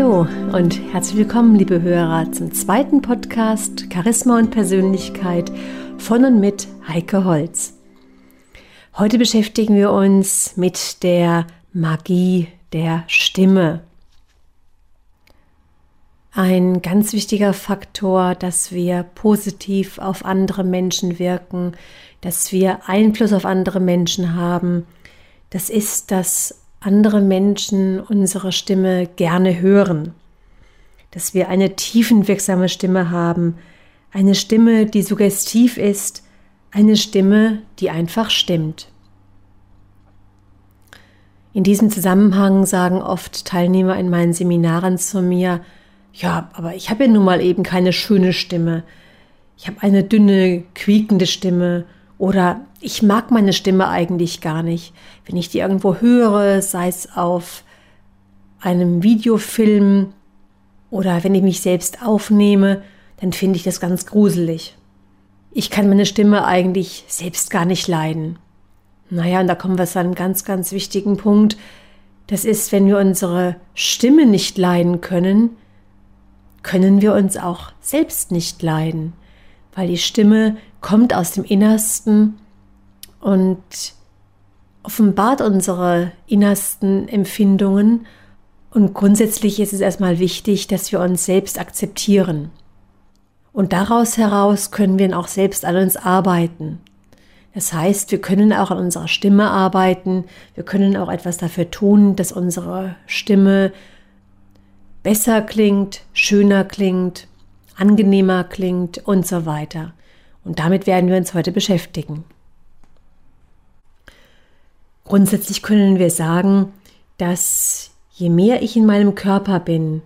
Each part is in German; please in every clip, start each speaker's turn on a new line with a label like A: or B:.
A: Hallo und herzlich willkommen, liebe Hörer, zum zweiten Podcast Charisma und Persönlichkeit von und mit Heike Holz. Heute beschäftigen wir uns mit der Magie der Stimme. Ein ganz wichtiger Faktor, dass wir positiv auf andere Menschen wirken, dass wir Einfluss auf andere Menschen haben, das ist, dass andere Menschen unsere Stimme gerne hören, dass wir eine tiefenwirksame Stimme haben, eine Stimme, die suggestiv ist, eine Stimme, die einfach stimmt. In diesem Zusammenhang sagen oft Teilnehmer in meinen Seminaren zu mir, ja, aber ich habe ja nun mal eben keine schöne Stimme. Ich habe eine dünne, quiekende Stimme oder ich mag meine Stimme eigentlich gar nicht. Wenn ich die irgendwo höre, sei es auf einem Videofilm oder wenn ich mich selbst aufnehme, dann finde ich das ganz gruselig. Ich kann meine Stimme eigentlich selbst gar nicht leiden. Naja, und da kommen wir zu einem ganz, ganz wichtigen Punkt. Das ist, wenn wir unsere Stimme nicht leiden können, können wir uns auch selbst nicht leiden weil die Stimme kommt aus dem Innersten und offenbart unsere innersten Empfindungen. Und grundsätzlich ist es erstmal wichtig, dass wir uns selbst akzeptieren. Und daraus heraus können wir auch selbst an uns arbeiten. Das heißt, wir können auch an unserer Stimme arbeiten, wir können auch etwas dafür tun, dass unsere Stimme besser klingt, schöner klingt angenehmer klingt und so weiter. Und damit werden wir uns heute beschäftigen. Grundsätzlich können wir sagen, dass je mehr ich in meinem Körper bin,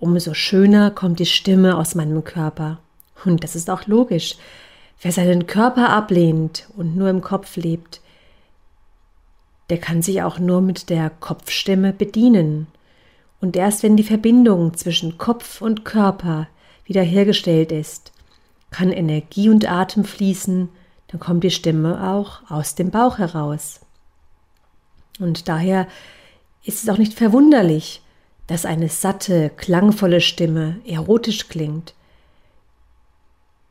A: umso schöner kommt die Stimme aus meinem Körper. Und das ist auch logisch. Wer seinen Körper ablehnt und nur im Kopf lebt, der kann sich auch nur mit der Kopfstimme bedienen. Und erst wenn die Verbindung zwischen Kopf und Körper wiederhergestellt ist, kann Energie und Atem fließen, dann kommt die Stimme auch aus dem Bauch heraus. Und daher ist es auch nicht verwunderlich, dass eine satte, klangvolle Stimme erotisch klingt,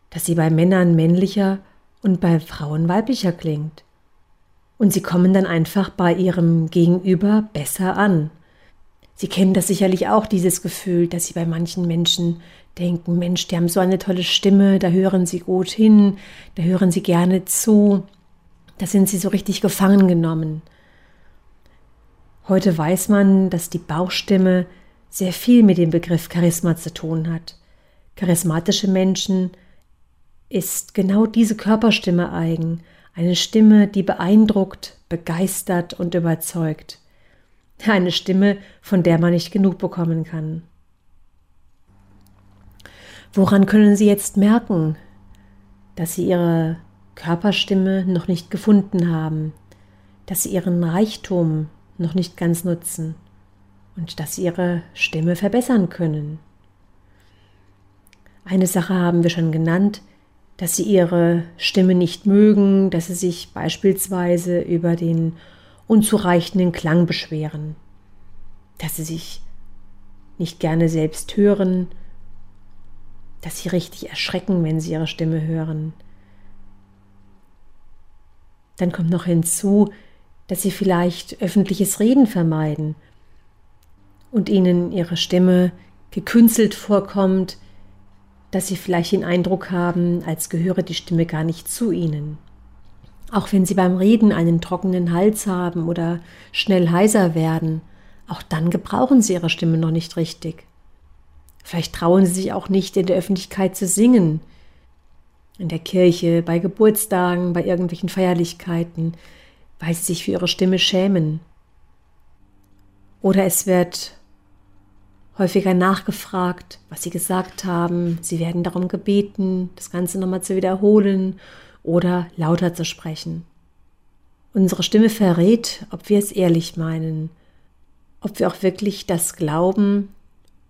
A: dass sie bei Männern männlicher und bei Frauen weiblicher klingt. Und sie kommen dann einfach bei ihrem Gegenüber besser an. Sie kennen das sicherlich auch, dieses Gefühl, dass Sie bei manchen Menschen denken, Mensch, die haben so eine tolle Stimme, da hören Sie gut hin, da hören Sie gerne zu, da sind Sie so richtig gefangen genommen. Heute weiß man, dass die Bauchstimme sehr viel mit dem Begriff Charisma zu tun hat. Charismatische Menschen ist genau diese Körperstimme eigen, eine Stimme, die beeindruckt, begeistert und überzeugt. Eine Stimme, von der man nicht genug bekommen kann. Woran können Sie jetzt merken, dass Sie Ihre Körperstimme noch nicht gefunden haben, dass Sie Ihren Reichtum noch nicht ganz nutzen und dass Sie Ihre Stimme verbessern können? Eine Sache haben wir schon genannt, dass Sie Ihre Stimme nicht mögen, dass Sie sich beispielsweise über den unzureichenden Klang beschweren, dass sie sich nicht gerne selbst hören, dass sie richtig erschrecken, wenn sie ihre Stimme hören. Dann kommt noch hinzu, dass sie vielleicht öffentliches Reden vermeiden und ihnen ihre Stimme gekünstelt vorkommt, dass sie vielleicht den Eindruck haben, als gehöre die Stimme gar nicht zu ihnen. Auch wenn Sie beim Reden einen trockenen Hals haben oder schnell heiser werden, auch dann gebrauchen Sie Ihre Stimme noch nicht richtig. Vielleicht trauen Sie sich auch nicht in der Öffentlichkeit zu singen, in der Kirche, bei Geburtstagen, bei irgendwelchen Feierlichkeiten, weil Sie sich für Ihre Stimme schämen. Oder es wird häufiger nachgefragt, was Sie gesagt haben. Sie werden darum gebeten, das Ganze nochmal zu wiederholen oder lauter zu sprechen. Unsere Stimme verrät, ob wir es ehrlich meinen, ob wir auch wirklich das glauben,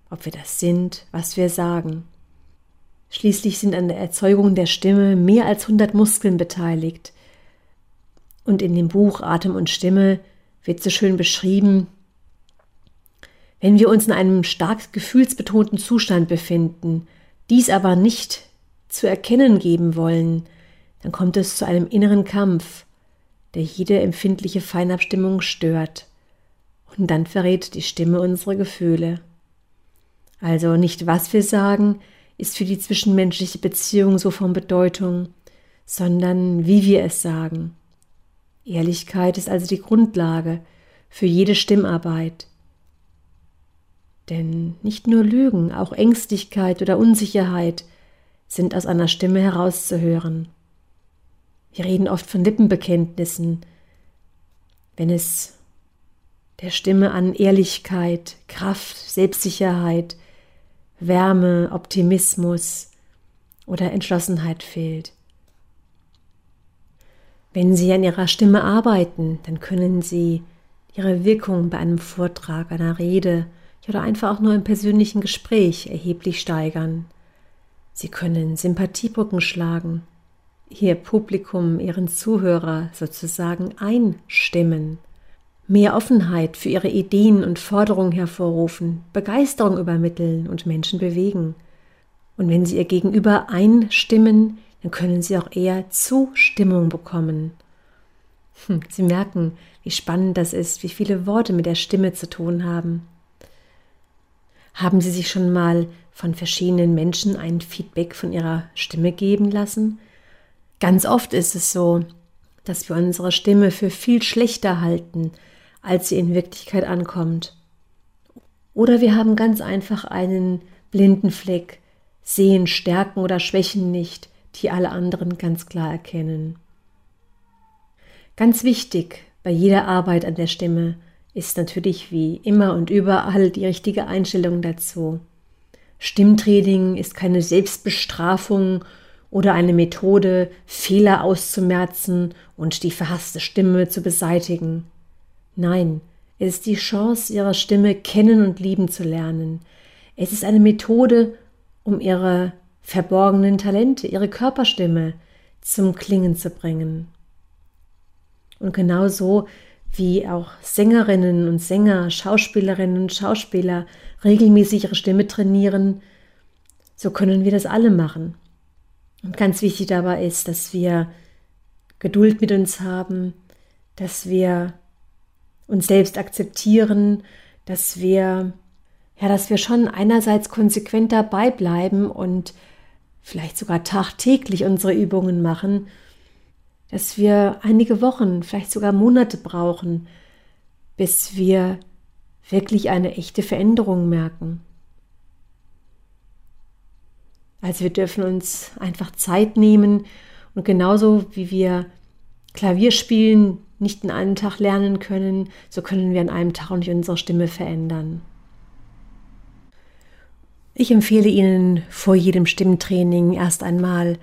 A: ob wir das sind, was wir sagen. Schließlich sind an der Erzeugung der Stimme mehr als 100 Muskeln beteiligt. Und in dem Buch Atem und Stimme wird so schön beschrieben, Wenn wir uns in einem stark gefühlsbetonten Zustand befinden, dies aber nicht zu erkennen geben wollen, dann kommt es zu einem inneren Kampf, der jede empfindliche Feinabstimmung stört. Und dann verrät die Stimme unsere Gefühle. Also nicht was wir sagen, ist für die zwischenmenschliche Beziehung so von Bedeutung, sondern wie wir es sagen. Ehrlichkeit ist also die Grundlage für jede Stimmarbeit. Denn nicht nur Lügen, auch Ängstlichkeit oder Unsicherheit sind aus einer Stimme herauszuhören. Wir reden oft von Lippenbekenntnissen, wenn es der Stimme an Ehrlichkeit, Kraft, Selbstsicherheit, Wärme, Optimismus oder Entschlossenheit fehlt. Wenn Sie an Ihrer Stimme arbeiten, dann können Sie Ihre Wirkung bei einem Vortrag, einer Rede oder einfach auch nur im persönlichen Gespräch erheblich steigern. Sie können Sympathiebrücken schlagen, Ihr Publikum, Ihren Zuhörer sozusagen einstimmen mehr Offenheit für ihre Ideen und Forderungen hervorrufen, Begeisterung übermitteln und Menschen bewegen. Und wenn sie ihr Gegenüber einstimmen, dann können sie auch eher Zustimmung bekommen. Hm, sie merken, wie spannend das ist, wie viele Worte mit der Stimme zu tun haben. Haben Sie sich schon mal von verschiedenen Menschen ein Feedback von ihrer Stimme geben lassen? Ganz oft ist es so, dass wir unsere Stimme für viel schlechter halten, als sie in Wirklichkeit ankommt. Oder wir haben ganz einfach einen blinden Fleck, sehen Stärken oder Schwächen nicht, die alle anderen ganz klar erkennen. Ganz wichtig bei jeder Arbeit an der Stimme ist natürlich wie immer und überall die richtige Einstellung dazu. Stimmtraining ist keine Selbstbestrafung oder eine Methode, Fehler auszumerzen und die verhasste Stimme zu beseitigen. Nein, es ist die Chance, ihre Stimme kennen und lieben zu lernen. Es ist eine Methode, um ihre verborgenen Talente, ihre Körperstimme zum Klingen zu bringen. Und genauso wie auch Sängerinnen und Sänger, Schauspielerinnen und Schauspieler regelmäßig ihre Stimme trainieren, so können wir das alle machen. Und ganz wichtig dabei ist, dass wir Geduld mit uns haben, dass wir uns selbst akzeptieren, dass wir ja, dass wir schon einerseits konsequent dabei bleiben und vielleicht sogar tagtäglich unsere Übungen machen, dass wir einige Wochen, vielleicht sogar Monate brauchen, bis wir wirklich eine echte Veränderung merken. Also wir dürfen uns einfach Zeit nehmen und genauso wie wir Klavier spielen nicht in einem Tag lernen können, so können wir in einem Tag nicht unsere Stimme verändern. Ich empfehle Ihnen vor jedem Stimmtraining erst einmal,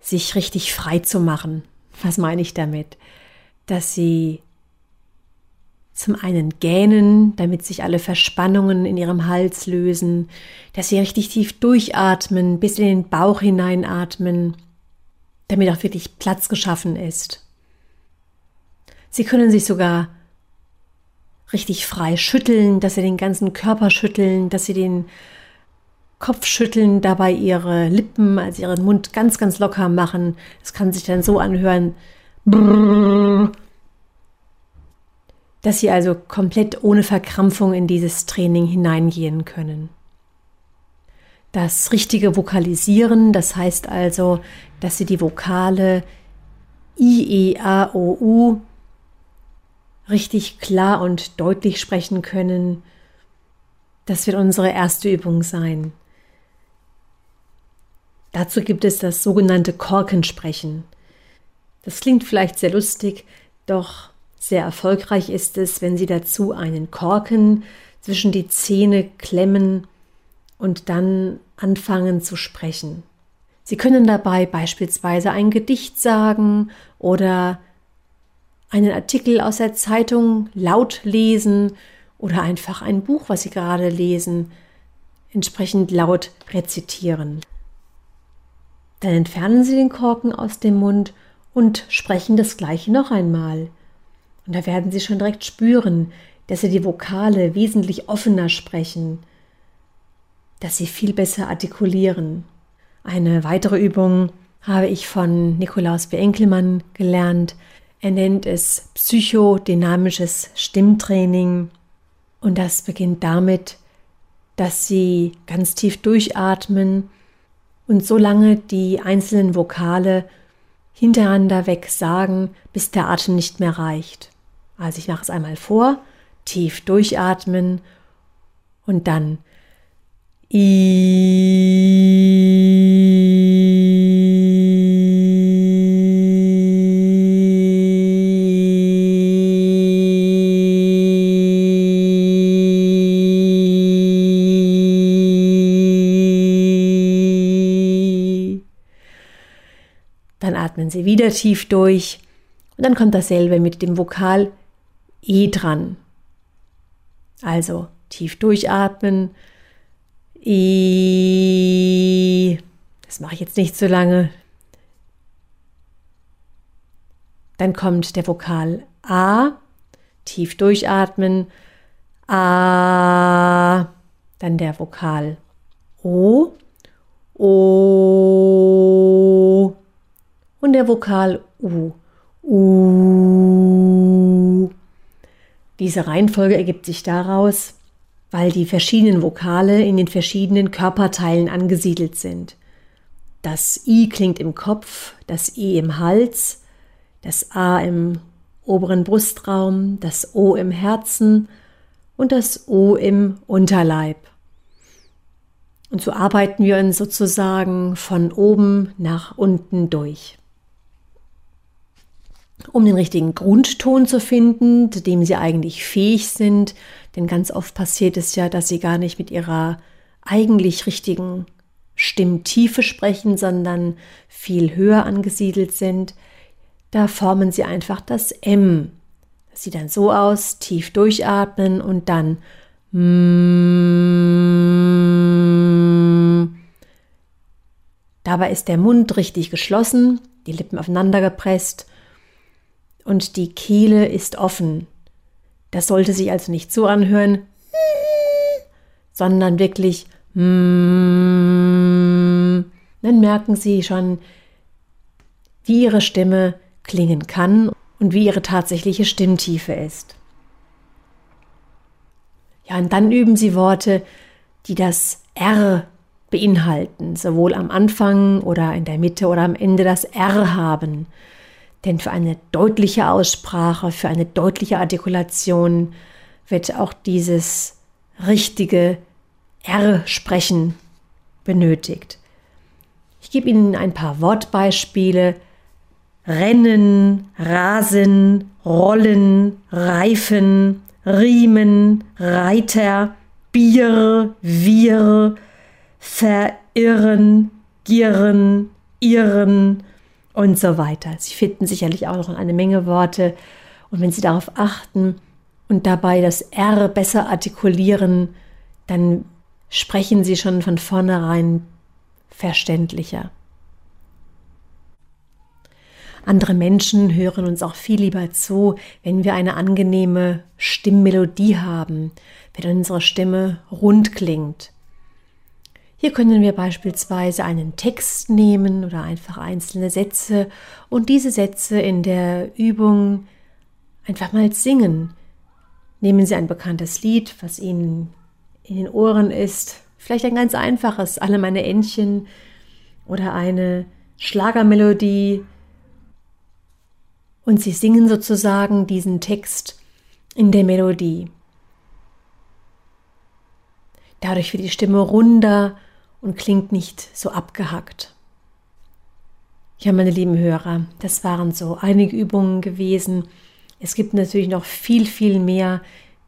A: sich richtig frei zu machen. Was meine ich damit? Dass Sie zum einen gähnen, damit sich alle Verspannungen in Ihrem Hals lösen, dass Sie richtig tief durchatmen, bis in den Bauch hineinatmen, damit auch wirklich Platz geschaffen ist. Sie können sich sogar richtig frei schütteln, dass sie den ganzen Körper schütteln, dass sie den Kopf schütteln, dabei ihre Lippen, also ihren Mund ganz, ganz locker machen. Das kann sich dann so anhören, dass sie also komplett ohne Verkrampfung in dieses Training hineingehen können. Das richtige Vokalisieren, das heißt also, dass sie die Vokale I, E, A, O, U richtig klar und deutlich sprechen können. Das wird unsere erste Übung sein. Dazu gibt es das sogenannte Korkensprechen. Das klingt vielleicht sehr lustig, doch sehr erfolgreich ist es, wenn Sie dazu einen Korken zwischen die Zähne klemmen und dann anfangen zu sprechen. Sie können dabei beispielsweise ein Gedicht sagen oder einen Artikel aus der Zeitung laut lesen oder einfach ein Buch, was Sie gerade lesen, entsprechend laut rezitieren. Dann entfernen Sie den Korken aus dem Mund und sprechen das gleiche noch einmal. Und da werden Sie schon direkt spüren, dass sie die Vokale wesentlich offener sprechen, dass sie viel besser artikulieren. Eine weitere Übung habe ich von Nikolaus B. Enkelmann gelernt. Er nennt es psychodynamisches Stimmtraining und das beginnt damit, dass sie ganz tief durchatmen und so lange die einzelnen Vokale hintereinander weg sagen, bis der Atem nicht mehr reicht. Also ich mache es einmal vor, tief durchatmen und dann I atmen Sie wieder tief durch und dann kommt dasselbe mit dem Vokal E dran. Also tief durchatmen. E. Das mache ich jetzt nicht so lange. Dann kommt der Vokal A. Tief durchatmen. A. Dann der Vokal O. O und der Vokal U. U. Diese Reihenfolge ergibt sich daraus, weil die verschiedenen Vokale in den verschiedenen Körperteilen angesiedelt sind. Das I klingt im Kopf, das I im Hals, das A im oberen Brustraum, das O im Herzen und das O im Unterleib. Und so arbeiten wir uns sozusagen von oben nach unten durch. Um den richtigen Grundton zu finden, zu dem sie eigentlich fähig sind, denn ganz oft passiert es ja, dass sie gar nicht mit ihrer eigentlich richtigen Stimmtiefe sprechen, sondern viel höher angesiedelt sind, da formen sie einfach das M. Das sieht dann so aus, tief durchatmen und dann. Dabei ist der Mund richtig geschlossen, die Lippen aufeinander gepresst und die Kehle ist offen. Das sollte sich also nicht so anhören, sondern wirklich, dann merken Sie schon, wie Ihre Stimme klingen kann und wie Ihre tatsächliche Stimmtiefe ist. Ja, und dann üben Sie Worte, die das R beinhalten, sowohl am Anfang oder in der Mitte oder am Ende das R haben. Denn für eine deutliche Aussprache, für eine deutliche Artikulation wird auch dieses richtige R-Sprechen benötigt. Ich gebe Ihnen ein paar Wortbeispiele. Rennen, rasen, rollen, reifen, riemen, Reiter, Bier, wir, verirren, girren, irren, und so weiter. Sie finden sicherlich auch noch eine Menge Worte. Und wenn Sie darauf achten und dabei das R besser artikulieren, dann sprechen Sie schon von vornherein verständlicher. Andere Menschen hören uns auch viel lieber zu, wenn wir eine angenehme Stimmmelodie haben, wenn unsere Stimme rund klingt. Hier können wir beispielsweise einen Text nehmen oder einfach einzelne Sätze und diese Sätze in der Übung einfach mal singen. Nehmen Sie ein bekanntes Lied, was Ihnen in den Ohren ist, vielleicht ein ganz einfaches, alle meine Entchen oder eine Schlagermelodie und Sie singen sozusagen diesen Text in der Melodie. Dadurch wird die Stimme runder und klingt nicht so abgehackt. Ja, meine lieben Hörer, das waren so einige Übungen gewesen. Es gibt natürlich noch viel, viel mehr,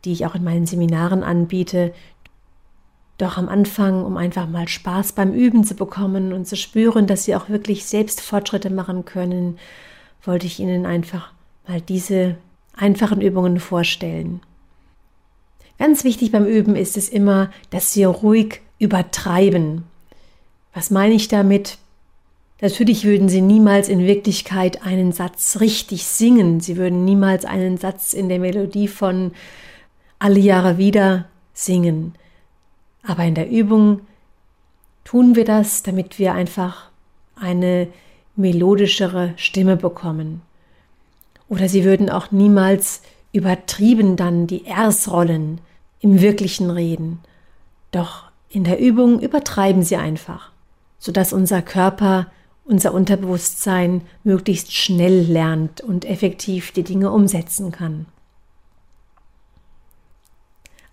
A: die ich auch in meinen Seminaren anbiete. Doch am Anfang, um einfach mal Spaß beim Üben zu bekommen und zu spüren, dass Sie auch wirklich selbst Fortschritte machen können, wollte ich Ihnen einfach mal diese einfachen Übungen vorstellen. Ganz wichtig beim Üben ist es immer, dass Sie ruhig übertreiben. Was meine ich damit? Natürlich würden sie niemals in Wirklichkeit einen Satz richtig singen. Sie würden niemals einen Satz in der Melodie von alle Jahre wieder singen. Aber in der Übung tun wir das, damit wir einfach eine melodischere Stimme bekommen. Oder sie würden auch niemals übertrieben dann die Rs-Rollen im wirklichen Reden. Doch in der Übung übertreiben sie einfach, sodass unser Körper, unser Unterbewusstsein möglichst schnell lernt und effektiv die Dinge umsetzen kann.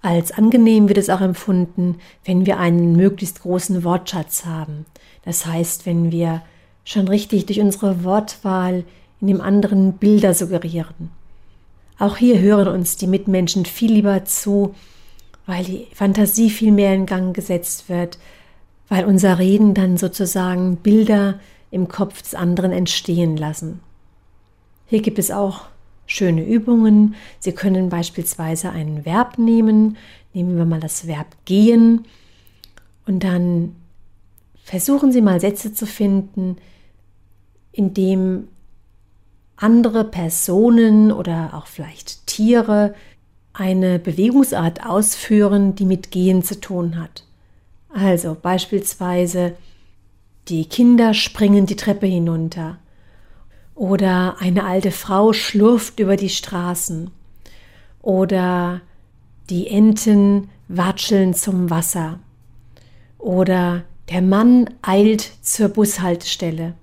A: Als angenehm wird es auch empfunden, wenn wir einen möglichst großen Wortschatz haben. Das heißt, wenn wir schon richtig durch unsere Wortwahl in dem anderen Bilder suggerieren. Auch hier hören uns die Mitmenschen viel lieber zu, weil die Fantasie viel mehr in Gang gesetzt wird, weil unser Reden dann sozusagen Bilder im Kopf des anderen entstehen lassen. Hier gibt es auch schöne Übungen. Sie können beispielsweise ein Verb nehmen. Nehmen wir mal das Verb gehen. Und dann versuchen Sie mal Sätze zu finden, in dem andere Personen oder auch vielleicht Tiere eine Bewegungsart ausführen, die mit Gehen zu tun hat. Also beispielsweise die Kinder springen die Treppe hinunter oder eine alte Frau schlurft über die Straßen. Oder die Enten watscheln zum Wasser. Oder der Mann eilt zur Bushaltestelle.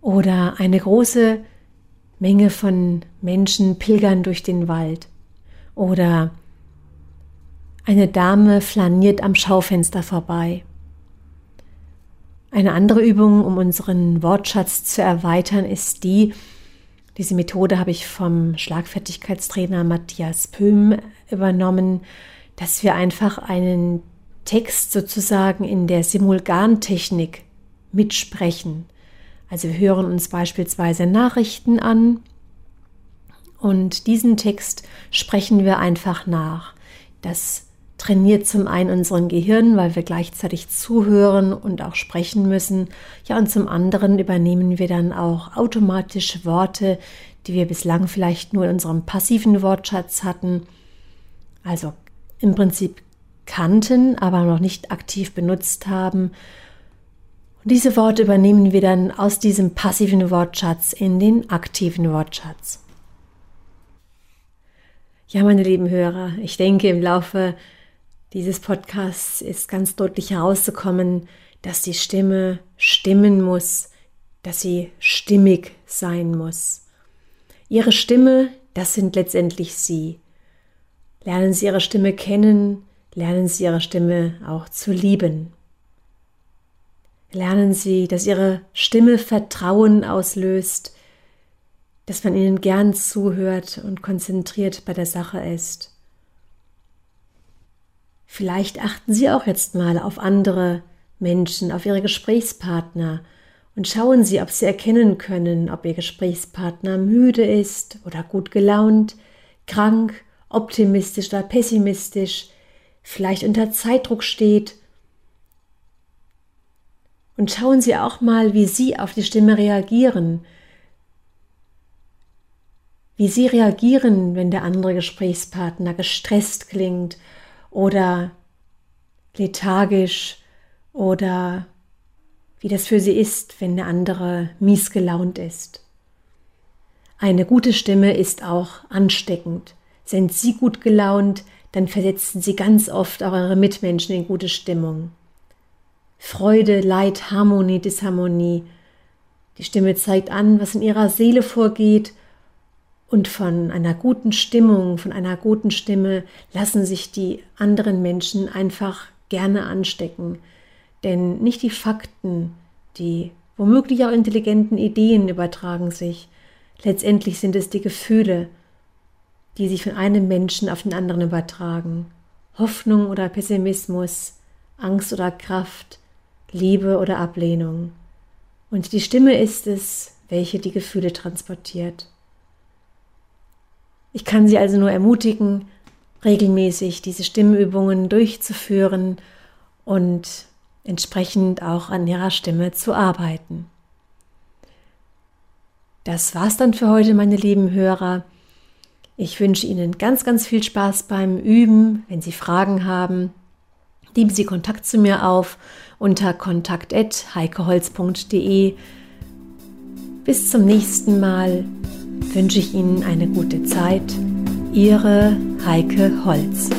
A: Oder eine große Menge von Menschen pilgern durch den Wald. Oder eine Dame flaniert am Schaufenster vorbei. Eine andere Übung, um unseren Wortschatz zu erweitern, ist die, diese Methode habe ich vom Schlagfertigkeitstrainer Matthias Pöhm übernommen, dass wir einfach einen Text sozusagen in der Simulgantechnik mitsprechen. Also wir hören uns beispielsweise Nachrichten an und diesen Text sprechen wir einfach nach. Das trainiert zum einen unseren Gehirn, weil wir gleichzeitig zuhören und auch sprechen müssen. Ja, und zum anderen übernehmen wir dann auch automatisch Worte, die wir bislang vielleicht nur in unserem passiven Wortschatz hatten. Also im Prinzip kannten, aber noch nicht aktiv benutzt haben. Und diese Worte übernehmen wir dann aus diesem passiven Wortschatz in den aktiven Wortschatz. Ja, meine lieben Hörer, ich denke, im Laufe dieses Podcasts ist ganz deutlich herauszukommen, dass die Stimme stimmen muss, dass sie stimmig sein muss. Ihre Stimme, das sind letztendlich Sie. Lernen Sie Ihre Stimme kennen, lernen Sie Ihre Stimme auch zu lieben. Lernen Sie, dass Ihre Stimme Vertrauen auslöst, dass man Ihnen gern zuhört und konzentriert bei der Sache ist. Vielleicht achten Sie auch jetzt mal auf andere Menschen, auf Ihre Gesprächspartner und schauen Sie, ob Sie erkennen können, ob Ihr Gesprächspartner müde ist oder gut gelaunt, krank, optimistisch oder pessimistisch, vielleicht unter Zeitdruck steht. Und schauen Sie auch mal, wie Sie auf die Stimme reagieren, wie Sie reagieren, wenn der andere Gesprächspartner gestresst klingt oder lethargisch oder wie das für sie ist, wenn der andere mies gelaunt ist. Eine gute Stimme ist auch ansteckend. Sind Sie gut gelaunt, dann versetzen Sie ganz oft auch eure Mitmenschen in gute Stimmung. Freude, Leid, Harmonie, Disharmonie. Die Stimme zeigt an, was in ihrer Seele vorgeht und von einer guten Stimmung, von einer guten Stimme lassen sich die anderen Menschen einfach gerne anstecken. Denn nicht die Fakten, die womöglich auch intelligenten Ideen übertragen sich. Letztendlich sind es die Gefühle, die sich von einem Menschen auf den anderen übertragen. Hoffnung oder Pessimismus, Angst oder Kraft, Liebe oder Ablehnung. Und die Stimme ist es, welche die Gefühle transportiert. Ich kann Sie also nur ermutigen, regelmäßig diese Stimmübungen durchzuführen und entsprechend auch an Ihrer Stimme zu arbeiten. Das war's dann für heute, meine lieben Hörer. Ich wünsche Ihnen ganz, ganz viel Spaß beim Üben. Wenn Sie Fragen haben, nehmen Sie Kontakt zu mir auf unter kontakt.heikeholz.de. Bis zum nächsten Mal wünsche ich Ihnen eine gute Zeit. Ihre Heike Holz.